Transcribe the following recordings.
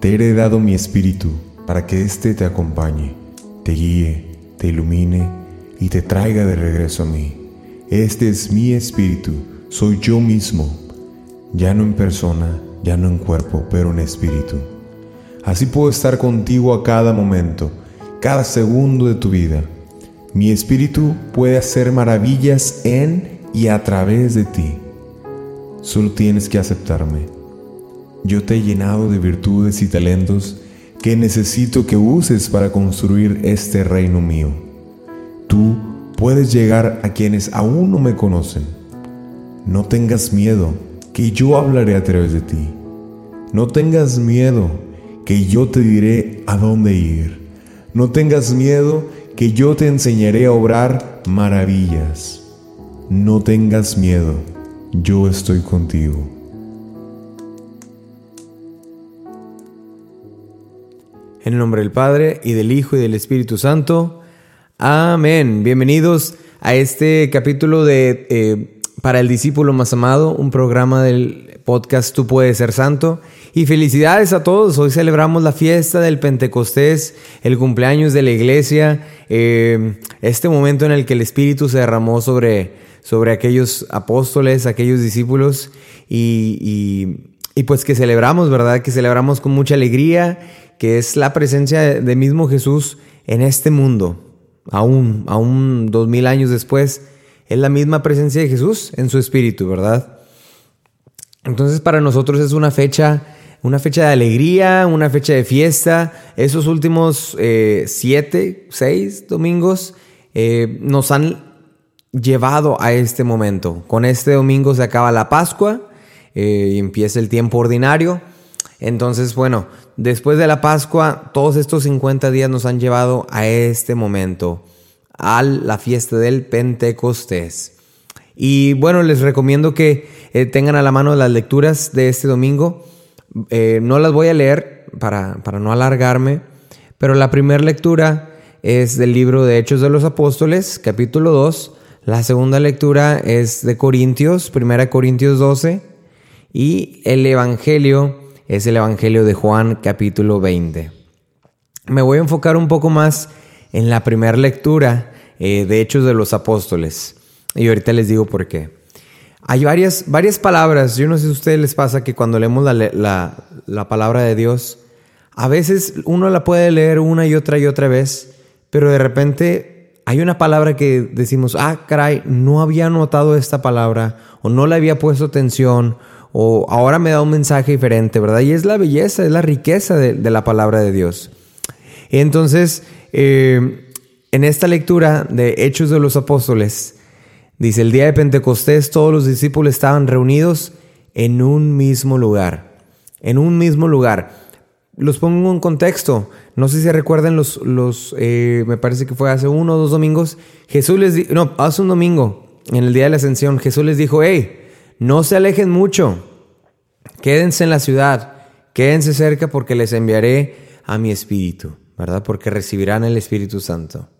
te he heredado mi espíritu para que éste te acompañe, te guíe, te ilumine y te traiga de regreso a mí. Este es mi espíritu, soy yo mismo, ya no en persona, ya no en cuerpo, pero en espíritu. Así puedo estar contigo a cada momento, cada segundo de tu vida. Mi espíritu puede hacer maravillas en y a través de ti. Solo tienes que aceptarme. Yo te he llenado de virtudes y talentos que necesito que uses para construir este reino mío. Tú puedes llegar a quienes aún no me conocen. No tengas miedo, que yo hablaré a través de ti. No tengas miedo, que yo te diré a dónde ir. No tengas miedo, que yo te enseñaré a obrar maravillas. No tengas miedo, yo estoy contigo. En el nombre del Padre y del Hijo y del Espíritu Santo. Amén. Bienvenidos a este capítulo de eh, Para el discípulo más amado, un programa del podcast Tú puedes ser santo. Y felicidades a todos. Hoy celebramos la fiesta del Pentecostés, el cumpleaños de la iglesia, eh, este momento en el que el Espíritu se derramó sobre, sobre aquellos apóstoles, aquellos discípulos. Y, y, y pues que celebramos, ¿verdad? Que celebramos con mucha alegría que es la presencia de mismo Jesús en este mundo, aún, aún dos mil años después, es la misma presencia de Jesús en su espíritu, ¿verdad? Entonces para nosotros es una fecha, una fecha de alegría, una fecha de fiesta. Esos últimos eh, siete, seis domingos eh, nos han llevado a este momento. Con este domingo se acaba la Pascua eh, y empieza el tiempo ordinario. Entonces, bueno, después de la Pascua, todos estos 50 días nos han llevado a este momento, a la fiesta del Pentecostés. Y bueno, les recomiendo que eh, tengan a la mano las lecturas de este domingo. Eh, no las voy a leer para, para no alargarme, pero la primera lectura es del libro de Hechos de los Apóstoles, capítulo 2. La segunda lectura es de Corintios, 1 Corintios 12. Y el Evangelio es el Evangelio de Juan capítulo 20. Me voy a enfocar un poco más en la primera lectura eh, de Hechos de los Apóstoles. Y ahorita les digo por qué. Hay varias, varias palabras, yo no sé si a ustedes les pasa que cuando leemos la, la, la palabra de Dios, a veces uno la puede leer una y otra y otra vez, pero de repente hay una palabra que decimos, ah, caray, no había notado esta palabra, o no le había puesto atención, o ahora me da un mensaje diferente, ¿verdad? Y es la belleza, es la riqueza de, la palabra de Dios. Entonces, eh, en esta lectura de Hechos de los Apóstoles, dice, el día de Pentecostés todos los discípulos estaban reunidos en un mismo lugar, en un mismo lugar. Los pongo en contexto. No sé si recuerdan los, los eh, me parece que fue hace uno o dos domingos. Jesús les dijo, no, hace un domingo, en el día de la ascensión, Jesús les dijo, hey, no se alejen mucho, quédense en la ciudad, quédense cerca porque les enviaré a mi espíritu, ¿verdad? Porque recibirán el Espíritu Santo.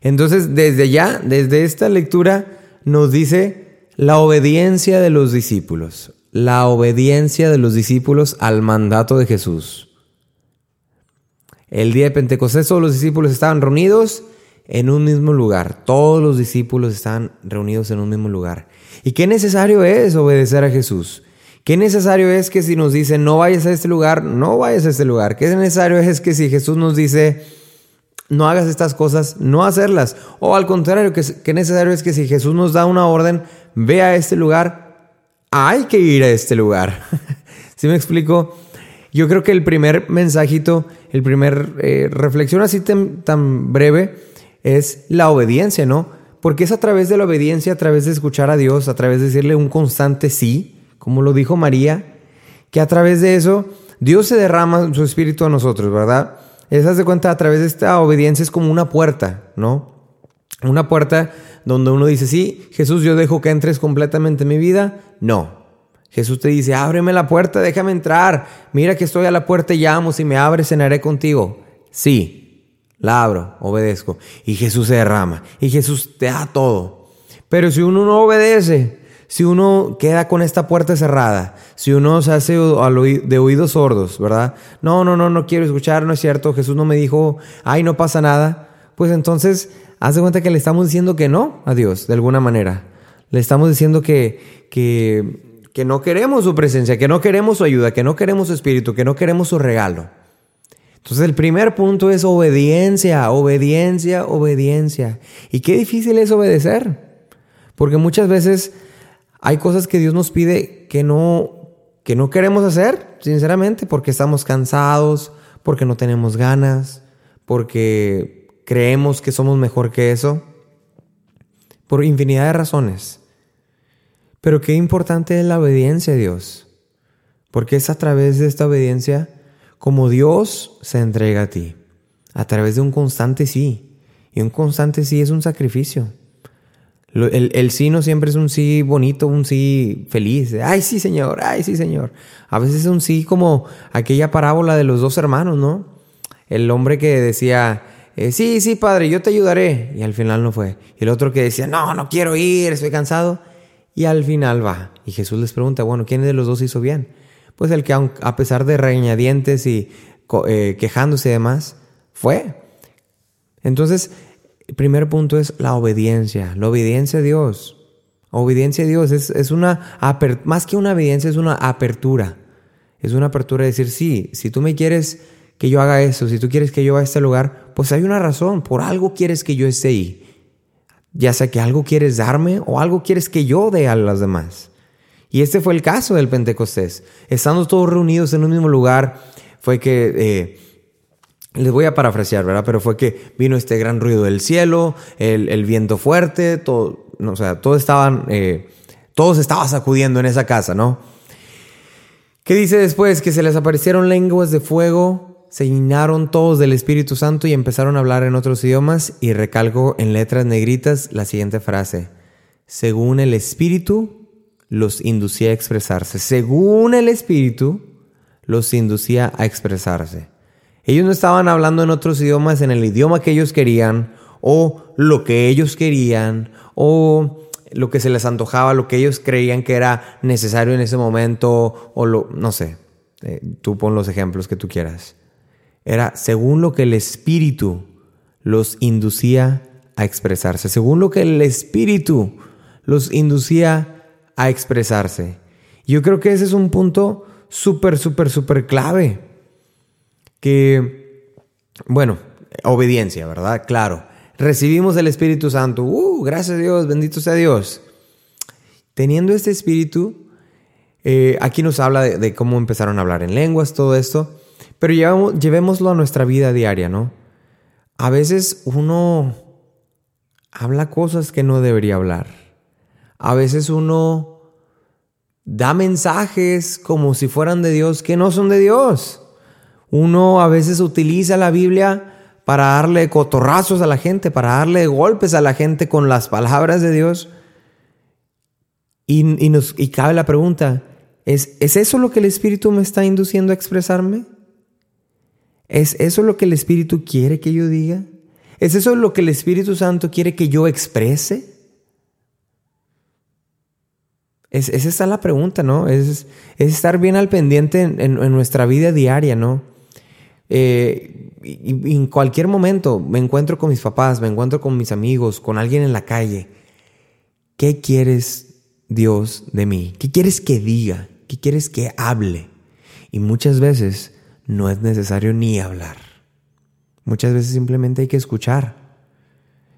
Entonces, desde ya, desde esta lectura, nos dice la obediencia de los discípulos, la obediencia de los discípulos al mandato de Jesús. El día de Pentecostés todos los discípulos estaban reunidos en un mismo lugar. Todos los discípulos estaban reunidos en un mismo lugar. ¿Y qué necesario es obedecer a Jesús? ¿Qué necesario es que si nos dice no vayas a este lugar, no vayas a este lugar? ¿Qué necesario es que si Jesús nos dice no hagas estas cosas, no hacerlas? O al contrario, ¿qué necesario es que si Jesús nos da una orden, ve a este lugar, hay que ir a este lugar? ¿Sí me explico? Yo creo que el primer mensajito, el primer eh, reflexión así tan, tan breve es la obediencia, ¿no? Porque es a través de la obediencia, a través de escuchar a Dios, a través de decirle un constante sí, como lo dijo María, que a través de eso Dios se derrama su espíritu a nosotros, ¿verdad? Esas de cuenta a través de esta obediencia es como una puerta, ¿no? Una puerta donde uno dice, sí, Jesús, yo dejo que entres completamente en mi vida. No. Jesús te dice, ábreme la puerta, déjame entrar. Mira que estoy a la puerta y llamo. Si me abres, cenaré contigo. Sí, la abro, obedezco. Y Jesús se derrama. Y Jesús te da todo. Pero si uno no obedece, si uno queda con esta puerta cerrada, si uno se hace de oídos sordos, ¿verdad? No, no, no, no quiero escuchar, no es cierto, Jesús no me dijo, ay, no pasa nada, pues entonces haz de cuenta que le estamos diciendo que no a Dios, de alguna manera. Le estamos diciendo que, que, que no queremos su presencia, que no queremos su ayuda, que no queremos su espíritu, que no queremos su regalo. Entonces el primer punto es obediencia, obediencia, obediencia. Y qué difícil es obedecer. Porque muchas veces hay cosas que Dios nos pide que no, que no queremos hacer, sinceramente, porque estamos cansados, porque no tenemos ganas, porque creemos que somos mejor que eso, por infinidad de razones. Pero qué importante es la obediencia a Dios, porque es a través de esta obediencia como Dios se entrega a ti, a través de un constante sí. Y un constante sí es un sacrificio. El, sí no siempre es un sí bonito, un sí feliz. Ay, sí, señor, ay, sí, señor. A veces es un sí como aquella parábola de los dos hermanos, ¿no? El hombre que decía, eh, sí, sí, padre, yo te ayudaré. Y al final no fue. Y el otro que decía, no, no quiero ir, estoy cansado. Y al final va. Y Jesús les pregunta, bueno, ¿quién de los dos hizo bien? Pues el que a pesar de reñadientes y eh, quejándose y demás, fue. Entonces, el primer punto es la obediencia, la obediencia a Dios. Obediencia a Dios es, una, más que una obediencia, es una apertura. Es una apertura de decir, sí, si tú me quieres que yo haga eso, si tú quieres que yo vaya a este lugar, pues hay una razón, por algo quieres que yo esté ahí. Ya sea que algo quieres darme o algo quieres que yo dé a los demás. Y este fue el caso del Pentecostés. Estando todos reunidos en un mismo lugar, fue que eh, les voy a parafrasear, ¿verdad? Pero fue que vino este gran ruido del cielo, el, viento fuerte, todo, o sea, todo estaban, eh, todo se estaba sacudiendo en esa casa, ¿no? ¿Qué dice después? Que se les aparecieron lenguas de fuego, se llenaron todos del Espíritu Santo y empezaron a hablar en otros idiomas y recalco en letras negritas la siguiente frase. Según el Espíritu, los inducía a expresarse. Según el Espíritu, los inducía a expresarse. Ellos no estaban hablando en otros idiomas, en el idioma que ellos querían, o lo que ellos querían, o lo que se les antojaba, lo que ellos creían que era necesario en ese momento, o lo, no sé, eh, tú pon los ejemplos que tú quieras. Era según lo que el Espíritu los inducía a expresarse, según lo que el Espíritu los inducía a expresarse. Yo creo que ese es un punto súper, súper, súper clave que, bueno, obediencia, ¿verdad? Claro. Recibimos el Espíritu Santo. Uh, gracias a Dios, bendito sea Dios. Teniendo este Espíritu, eh, aquí nos habla de, cómo empezaron a hablar en lenguas, todo esto, pero llevémoslo a nuestra vida diaria, ¿no? A veces uno habla cosas que no debería hablar. A veces uno da mensajes como si fueran de Dios que no son de Dios. Uno a veces utiliza la Biblia para darle cotorrazos a la gente, para darle golpes a la gente con las palabras de Dios. Y, nos, y cabe la pregunta, ¿es, ¿es eso lo que el Espíritu me está induciendo a expresarme? ¿Es eso lo que el Espíritu quiere que yo diga? ¿Es eso lo que el Espíritu Santo quiere que yo exprese? Es, esa está la pregunta, ¿no? Es, es estar bien al pendiente en, nuestra vida diaria, ¿no? Eh, y, en cualquier momento me encuentro con mis papás, me encuentro con mis amigos, con alguien en la calle. ¿Qué quieres, Dios, de mí? ¿Qué quieres que diga? ¿Qué quieres que hable? Y muchas veces no es necesario ni hablar. Muchas veces simplemente hay que escuchar.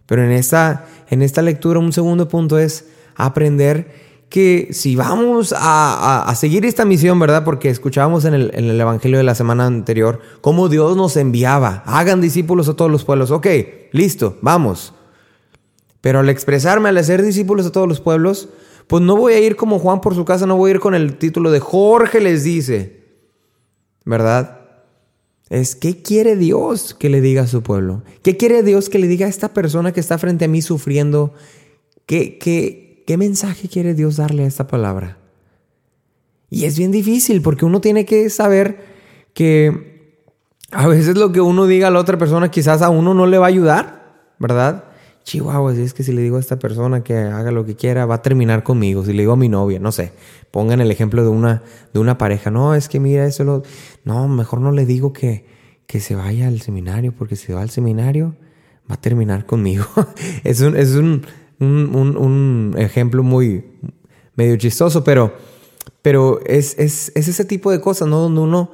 Pero en esta, en esta lectura un segundo punto es aprender que si vamos a, seguir esta misión, ¿verdad? Porque escuchábamos en el, en el, Evangelio de la semana anterior cómo Dios nos enviaba, hagan discípulos a todos los pueblos. Ok, listo, vamos. Pero al expresarme, al hacer discípulos a todos los pueblos, pues no voy a ir como Juan por su casa, no voy a ir con el título de Jorge les dice. ¿verdad? Es qué quiere Dios que le diga a su pueblo. ¿Qué quiere Dios que le diga a esta persona que está frente a mí sufriendo? ¿Qué, qué, qué mensaje quiere Dios darle a esta palabra? Y es bien difícil porque uno tiene que saber que a veces lo que uno diga a la otra persona quizás a uno no le va a ayudar, ¿verdad? Chihuahua, si es que si le digo a esta persona que haga lo que quiera, va a terminar conmigo. Si le digo a mi novia, no sé, pongan el ejemplo de una, de una pareja. No, es que mira, eso lo. No, mejor no le digo que, que se vaya al seminario, porque si va al seminario, va a terminar conmigo. es un, es un, un, un, ejemplo muy medio chistoso, pero, pero es, es, es ese tipo de cosas, ¿no? Donde uno.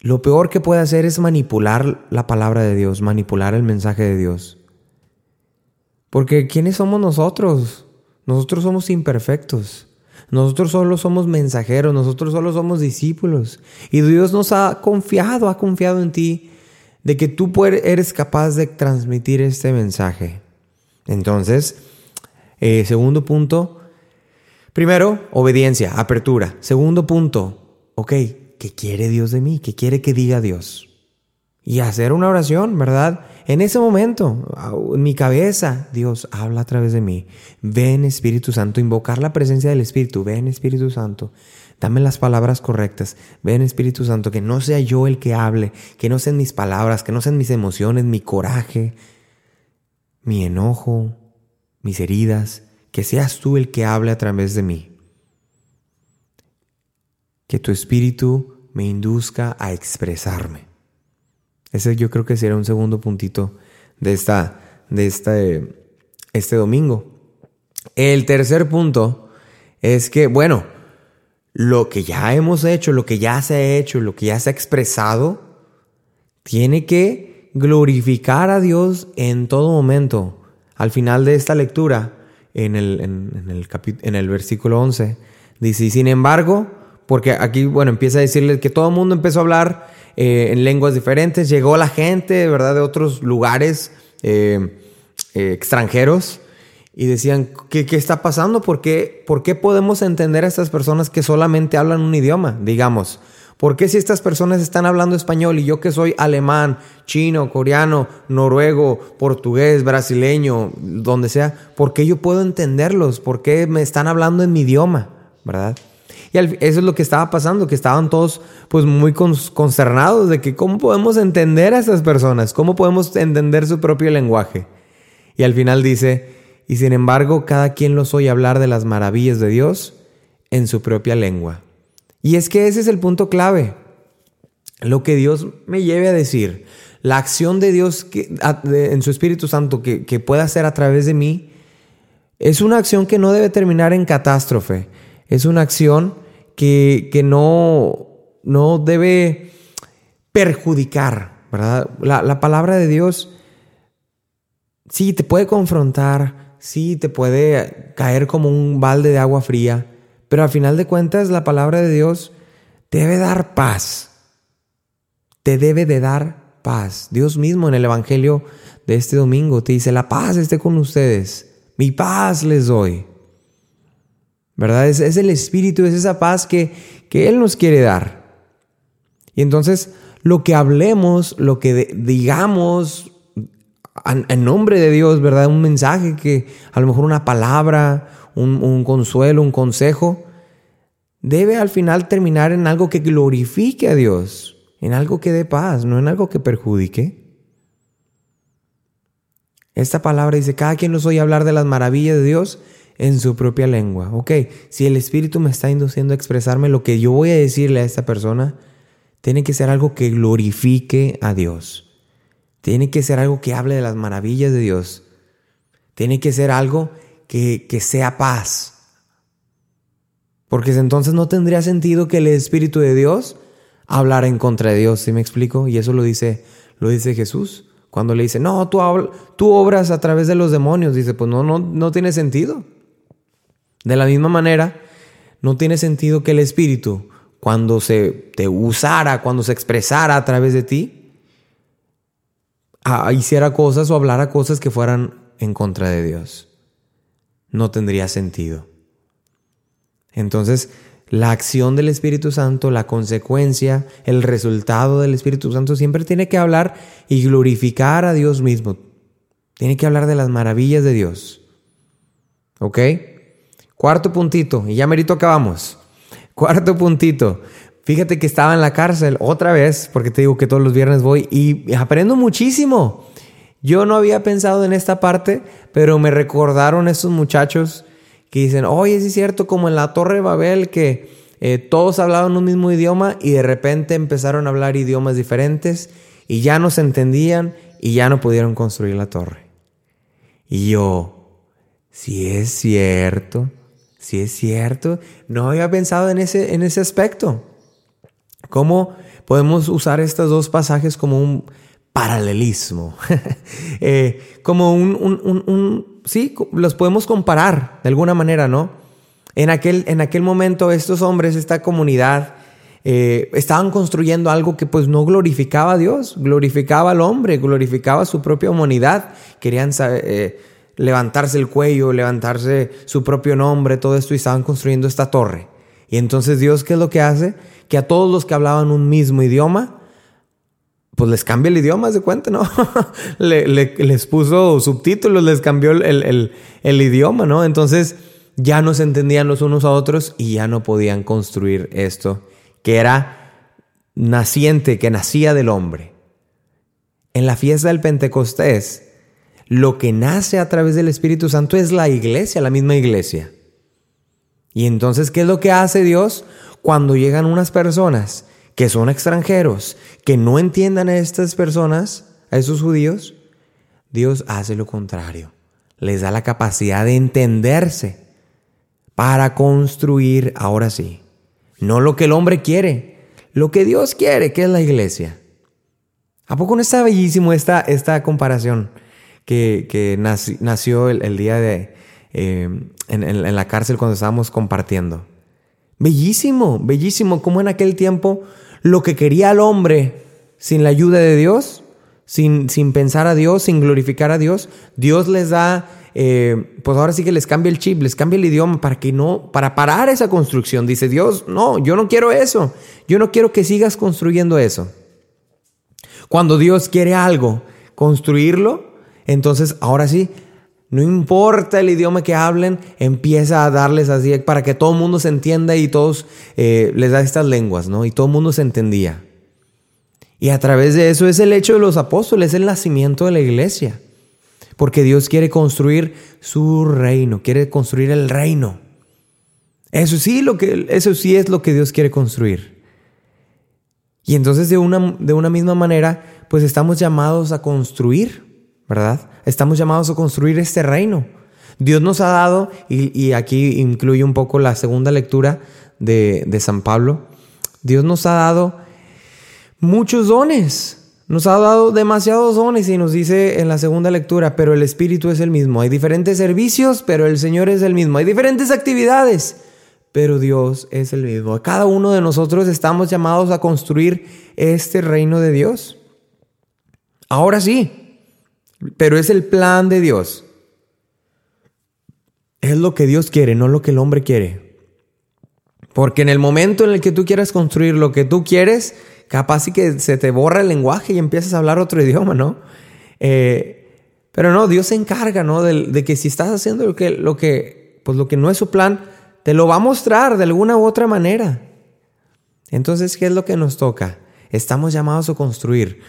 Lo peor que puede hacer es manipular la palabra de Dios, manipular el mensaje de Dios. Porque ¿quiénes somos nosotros? Nosotros somos imperfectos. Nosotros solo somos mensajeros, nosotros solo somos discípulos. Y Dios nos ha confiado, ha confiado en ti, de que tú eres capaz de transmitir este mensaje. Entonces, eh, segundo punto, primero, obediencia, apertura. Segundo punto, ok, ¿qué quiere Dios de mí? ¿Qué quiere que diga Dios? Y hacer una oración, ¿verdad? En ese momento, en mi cabeza, Dios habla a través de mí. Ven Espíritu Santo, invocar la presencia del Espíritu. Ven Espíritu Santo, dame las palabras correctas. Ven Espíritu Santo, que no sea yo el que hable, que no sean mis palabras, que no sean mis emociones, mi coraje, mi enojo, mis heridas, que seas tú el que hable a través de mí. Que tu Espíritu me induzca a expresarme. Ese yo creo que será un segundo puntito de, esta, de este, este domingo. El tercer punto es que, bueno, lo que ya hemos hecho, lo que ya se ha hecho, lo que ya se ha expresado, tiene que glorificar a Dios en todo momento. Al final de esta lectura, en el, en, el, en el versículo 11, dice, sin embargo, porque aquí, bueno, empieza a decirle que todo el mundo empezó a hablar eh, en lenguas diferentes. Llegó la gente, ¿verdad?, de otros lugares eh, eh, extranjeros y decían, ¿qué, ¿qué, está pasando? ¿Por qué, ¿Por qué podemos entender a estas personas que solamente hablan un idioma? Digamos, ¿por qué si estas personas están hablando español y yo que soy alemán, chino, coreano, noruego, portugués, brasileño, donde sea, ¿por qué yo puedo entenderlos? ¿Por qué me están hablando en mi idioma? ¿Verdad? Y eso es lo que estaba pasando, que estaban todos pues muy consternados de que cómo podemos entender a estas personas, cómo podemos entender su propio lenguaje. Y al final dice, y sin embargo cada quien los oye hablar de las maravillas de Dios en su propia lengua. Y es que ese es el punto clave. Lo que Dios me lleve a decir, la acción de Dios que, en su Espíritu Santo que, que pueda hacer a través de mí, es una acción que no debe terminar en catástrofe. Es una acción que, no, no debe perjudicar, ¿verdad? La, palabra de Dios sí te puede confrontar, sí te puede caer como un balde de agua fría, pero al final de cuentas la palabra de Dios debe dar paz. Te debe de dar paz. Dios mismo en el Evangelio de este domingo te dice, la paz esté con ustedes, mi paz les doy. ¿verdad? Es, el Espíritu, es esa paz que, que Él nos quiere dar. Y entonces lo que hablemos, lo que digamos en nombre de Dios, ¿verdad? Un mensaje que a lo mejor una palabra, un consuelo, un consejo, debe al final terminar en algo que glorifique a Dios, en algo que dé paz, no en algo que perjudique. Esta palabra dice, cada quien nos oye hablar de las maravillas de Dios en su propia lengua. Ok, si el Espíritu me está induciendo a expresarme lo que yo voy a decirle a esta persona, tiene que ser algo que glorifique a Dios. Tiene que ser algo que hable de las maravillas de Dios. Tiene que ser algo que, que sea paz. Porque entonces no tendría sentido que el Espíritu de Dios hablara en contra de Dios, ¿sí me explico? Y eso lo dice, lo dice Jesús. Cuando le dice, no, tú, tú obras a través de los demonios, dice, pues no, no, no tiene sentido. De la misma manera, no tiene sentido que el Espíritu, cuando se te usara, cuando se expresara a través de ti, hiciera cosas o hablara cosas que fueran en contra de Dios. No tendría sentido. Entonces, la acción del Espíritu Santo, la consecuencia, el resultado del Espíritu Santo, siempre tiene que hablar y glorificar a Dios mismo. Tiene que hablar de las maravillas de Dios. ¿Ok? Cuarto puntito, y ya merito acabamos. Cuarto puntito. Fíjate que estaba en la cárcel otra vez, porque te digo que todos los viernes voy y aprendo muchísimo. Yo no había pensado en esta parte, pero me recordaron estos muchachos que dicen, oye, sí es cierto, como en la Torre de Babel, que eh, todos hablaban un mismo idioma y de repente empezaron a hablar idiomas diferentes y ya no se entendían y ya no pudieron construir la torre. Y yo, si es cierto, si es cierto, no había pensado en ese, en ese aspecto. ¿Cómo podemos usar estos dos pasajes como un paralelismo? Eh, como un, un, sí, los podemos comparar de alguna manera, ¿no? En aquel, en aquel momento estos hombres, esta comunidad, eh, estaban construyendo algo que pues no glorificaba a Dios, glorificaba al hombre, glorificaba su propia humanidad. Querían eh, levantarse el cuello, levantarse su propio nombre, todo esto y estaban construyendo esta torre. Y entonces Dios, ¿qué es lo que hace? Que a todos los que hablaban un mismo idioma, pues les cambia el idioma, de cuenta, ¿no? les puso subtítulos, les cambió el, el, idioma, ¿no? Entonces ya no se entendían los unos a otros y ya no podían construir esto, que era naciente, que nacía del hombre. En la fiesta del Pentecostés, lo que nace a través del Espíritu Santo es la iglesia, la misma iglesia. Y entonces, ¿qué es lo que hace Dios cuando llegan unas personas que son extranjeros, que no entiendan a estas personas, a esos judíos? Dios hace lo contrario. Les da la capacidad de entenderse para construir, ahora sí, no lo que el hombre quiere, lo que Dios quiere, que es la iglesia. ¿A poco no está bellísimo esta, esta comparación que, nació el día de, eh, en, la cárcel cuando estábamos compartiendo. Bellísimo, bellísimo, como en aquel tiempo lo que quería el hombre sin la ayuda de Dios, sin, sin pensar a Dios, sin glorificar a Dios, Dios les da, eh, pues ahora sí que les cambia el chip, les cambia el idioma para que no, para parar esa construcción. Dice Dios, no, yo no quiero eso, yo no quiero que sigas construyendo eso. Cuando Dios quiere algo, construirlo, entonces ahora sí, no importa el idioma que hablen, empieza a darles así para que todo el mundo se entienda y todos eh, les da estas lenguas, ¿no? Y todo el mundo se entendía. Y a través de eso es el hecho de los apóstoles, es el nacimiento de la iglesia. Porque Dios quiere construir su reino, quiere construir el reino. Eso sí, lo que, eso sí es lo que Dios quiere construir. Y entonces de una, de una misma manera, pues estamos llamados a construir ¿verdad? Estamos llamados a construir este reino. Dios nos ha dado, y, aquí incluye un poco la segunda lectura de, de San Pablo, Dios nos ha dado muchos dones. Nos ha dado demasiados dones y nos dice en la segunda lectura, pero el Espíritu es el mismo. Hay diferentes servicios, pero el Señor es el mismo. Hay diferentes actividades, pero Dios es el mismo. Cada uno de nosotros estamos llamados a construir este reino de Dios. Ahora sí, pero es el plan de Dios. Es lo que Dios quiere, no lo que el hombre quiere. Porque en el momento en el que tú quieras construir lo que tú quieres, capaz sí que se te borra el lenguaje y empiezas a hablar otro idioma, ¿no? Eh, pero no, Dios se encarga, ¿no? De, que si estás haciendo lo que, lo que, pues lo que no es su plan, te lo va a mostrar de alguna u otra manera. Entonces, ¿qué es lo que nos toca? Estamos llamados a construir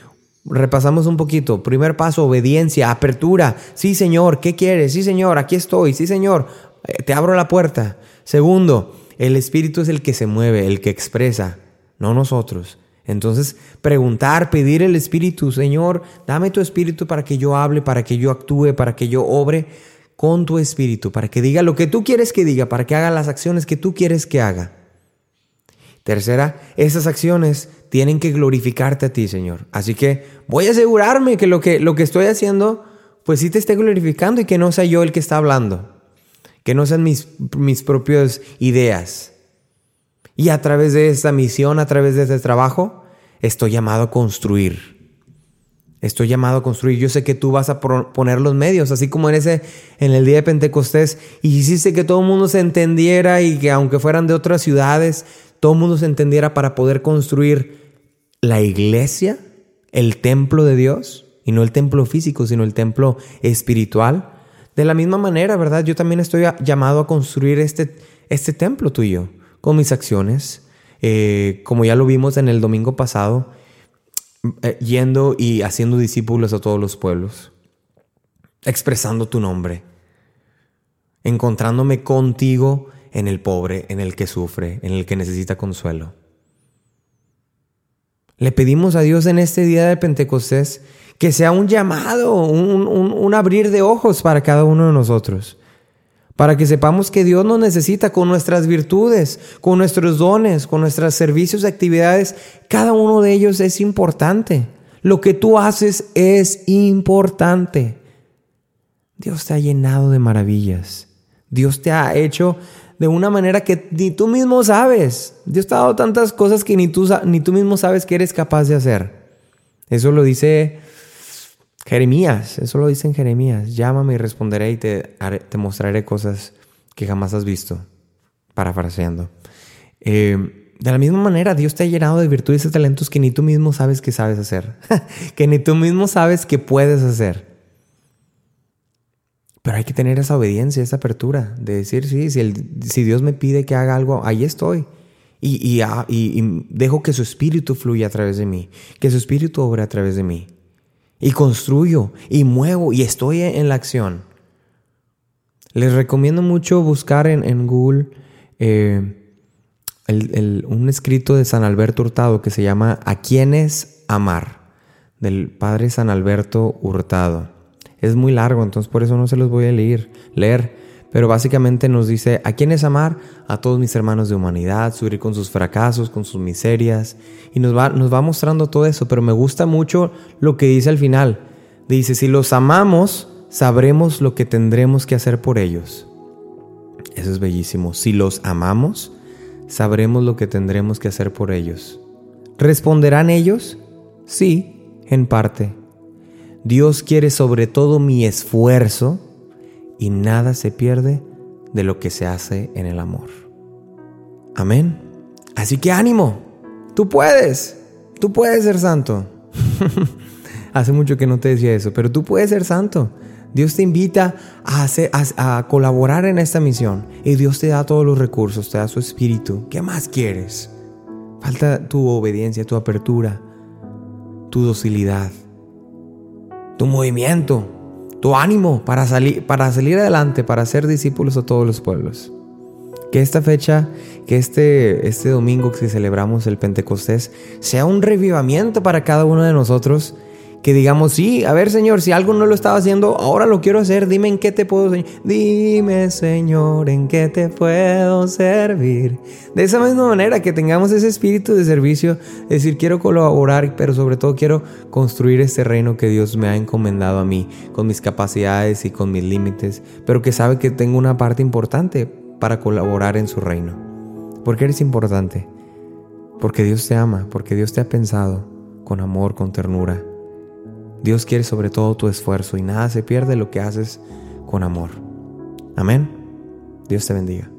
Repasamos un poquito. Primer paso, obediencia, apertura. Sí, Señor, ¿qué quieres? Sí, Señor, aquí estoy. Sí, Señor, eh, te abro la puerta. Segundo, el Espíritu es el que se mueve, el que expresa, no nosotros. Entonces, preguntar, pedir el Espíritu, Señor, dame tu Espíritu para que yo hable, para que yo actúe, para que yo obre con tu Espíritu, para que diga lo que tú quieres que diga, para que haga las acciones que tú quieres que haga. Tercera, esas acciones tienen que glorificarte a ti, Señor. Así que voy a asegurarme que lo que, lo que estoy haciendo, pues sí te esté glorificando y que no sea yo el que está hablando. Que no sean mis, mis propias ideas. Y a través de esta misión, a través de este trabajo, estoy llamado a construir. Estoy llamado a construir. Yo sé que tú vas a poner los medios, así como en ese, en el día de Pentecostés, y hiciste que todo el mundo se entendiera y que aunque fueran de otras ciudades, todo el mundo se entendiera para poder construir la iglesia, el templo de Dios, y no el templo físico, sino el templo espiritual. De la misma manera, ¿verdad? Yo también estoy llamado a construir este, este templo tuyo, con mis acciones, eh, como ya lo vimos en el domingo pasado eh, yendo y haciendo discípulos a todos los pueblos, expresando tu nombre, encontrándome contigo en el pobre, en el que sufre, en el que necesita consuelo. Le pedimos a Dios en este día de Pentecostés que sea un llamado, un, un abrir de ojos para cada uno de nosotros para que sepamos que Dios nos necesita con nuestras virtudes, con nuestros dones, con nuestros servicios y actividades. Cada uno de ellos es importante. Lo que tú haces es importante. Dios te ha llenado de maravillas. Dios te ha hecho de una manera que ni tú mismo sabes. Dios te ha dado tantas cosas que ni tú, ni tú mismo sabes que eres capaz de hacer. Eso lo dice Jeremías, eso lo dice en Jeremías, llámame y responderé y te, te mostraré cosas que jamás has visto, parafraseando. Eh, de la misma manera, Dios te ha llenado de virtudes y talentos que ni tú mismo sabes que sabes hacer, que ni tú mismo sabes que puedes hacer. Pero hay que tener esa obediencia, esa apertura de decir, sí, si, si Dios me pide que haga algo, ahí estoy. Y, y, y dejo que su espíritu fluya a través de mí, que su espíritu obre a través de mí y construyo y muevo y estoy en la acción. Les recomiendo mucho buscar en, Google eh, un escrito de San Alberto Hurtado que se llama ¿A quiénes amar? del padre San Alberto Hurtado. Es muy largo, entonces por eso no se los voy a leer. leer pero básicamente nos dice, ¿a quién es amar? A todos mis hermanos de humanidad, subir con sus fracasos, con sus miserias. Y nos va, nos va mostrando todo eso, pero me gusta mucho lo que dice al final. Dice, si los amamos, sabremos lo que tendremos que hacer por ellos. Eso es bellísimo. Si los amamos, sabremos lo que tendremos que hacer por ellos. ¿Responderán ellos? Sí, en parte. Dios quiere sobre todo mi esfuerzo y nada se pierde de lo que se hace en el amor. Amén. Así que ánimo, tú puedes, tú puedes ser santo. Hace mucho que no te decía eso, pero tú puedes ser santo. Dios te invita a, colaborar en esta misión y Dios te da todos los recursos, te da su espíritu. ¿Qué más quieres? Falta tu obediencia, tu apertura, tu docilidad, tu movimiento, tu ánimo para salir, para salir adelante, para ser discípulos a todos los pueblos. Que esta fecha, que este, este domingo que celebramos el Pentecostés, sea un revivamiento para cada uno de nosotros que digamos, sí, a ver Señor, si algo no lo estaba haciendo, ahora lo quiero hacer, dime en qué te puedo servir. Dime Señor, en qué te puedo servir. De esa misma manera que tengamos ese espíritu de servicio, decir, quiero colaborar, pero sobre todo quiero construir este reino que Dios me ha encomendado a mí, con mis capacidades y con mis límites, pero que sabe que tengo una parte importante para colaborar en su reino. ¿Por qué eres importante? Porque Dios te ama, porque Dios te ha pensado con amor, con ternura Dios quiere sobre todo tu esfuerzo y nada se pierde lo que haces con amor. Amén. Dios te bendiga.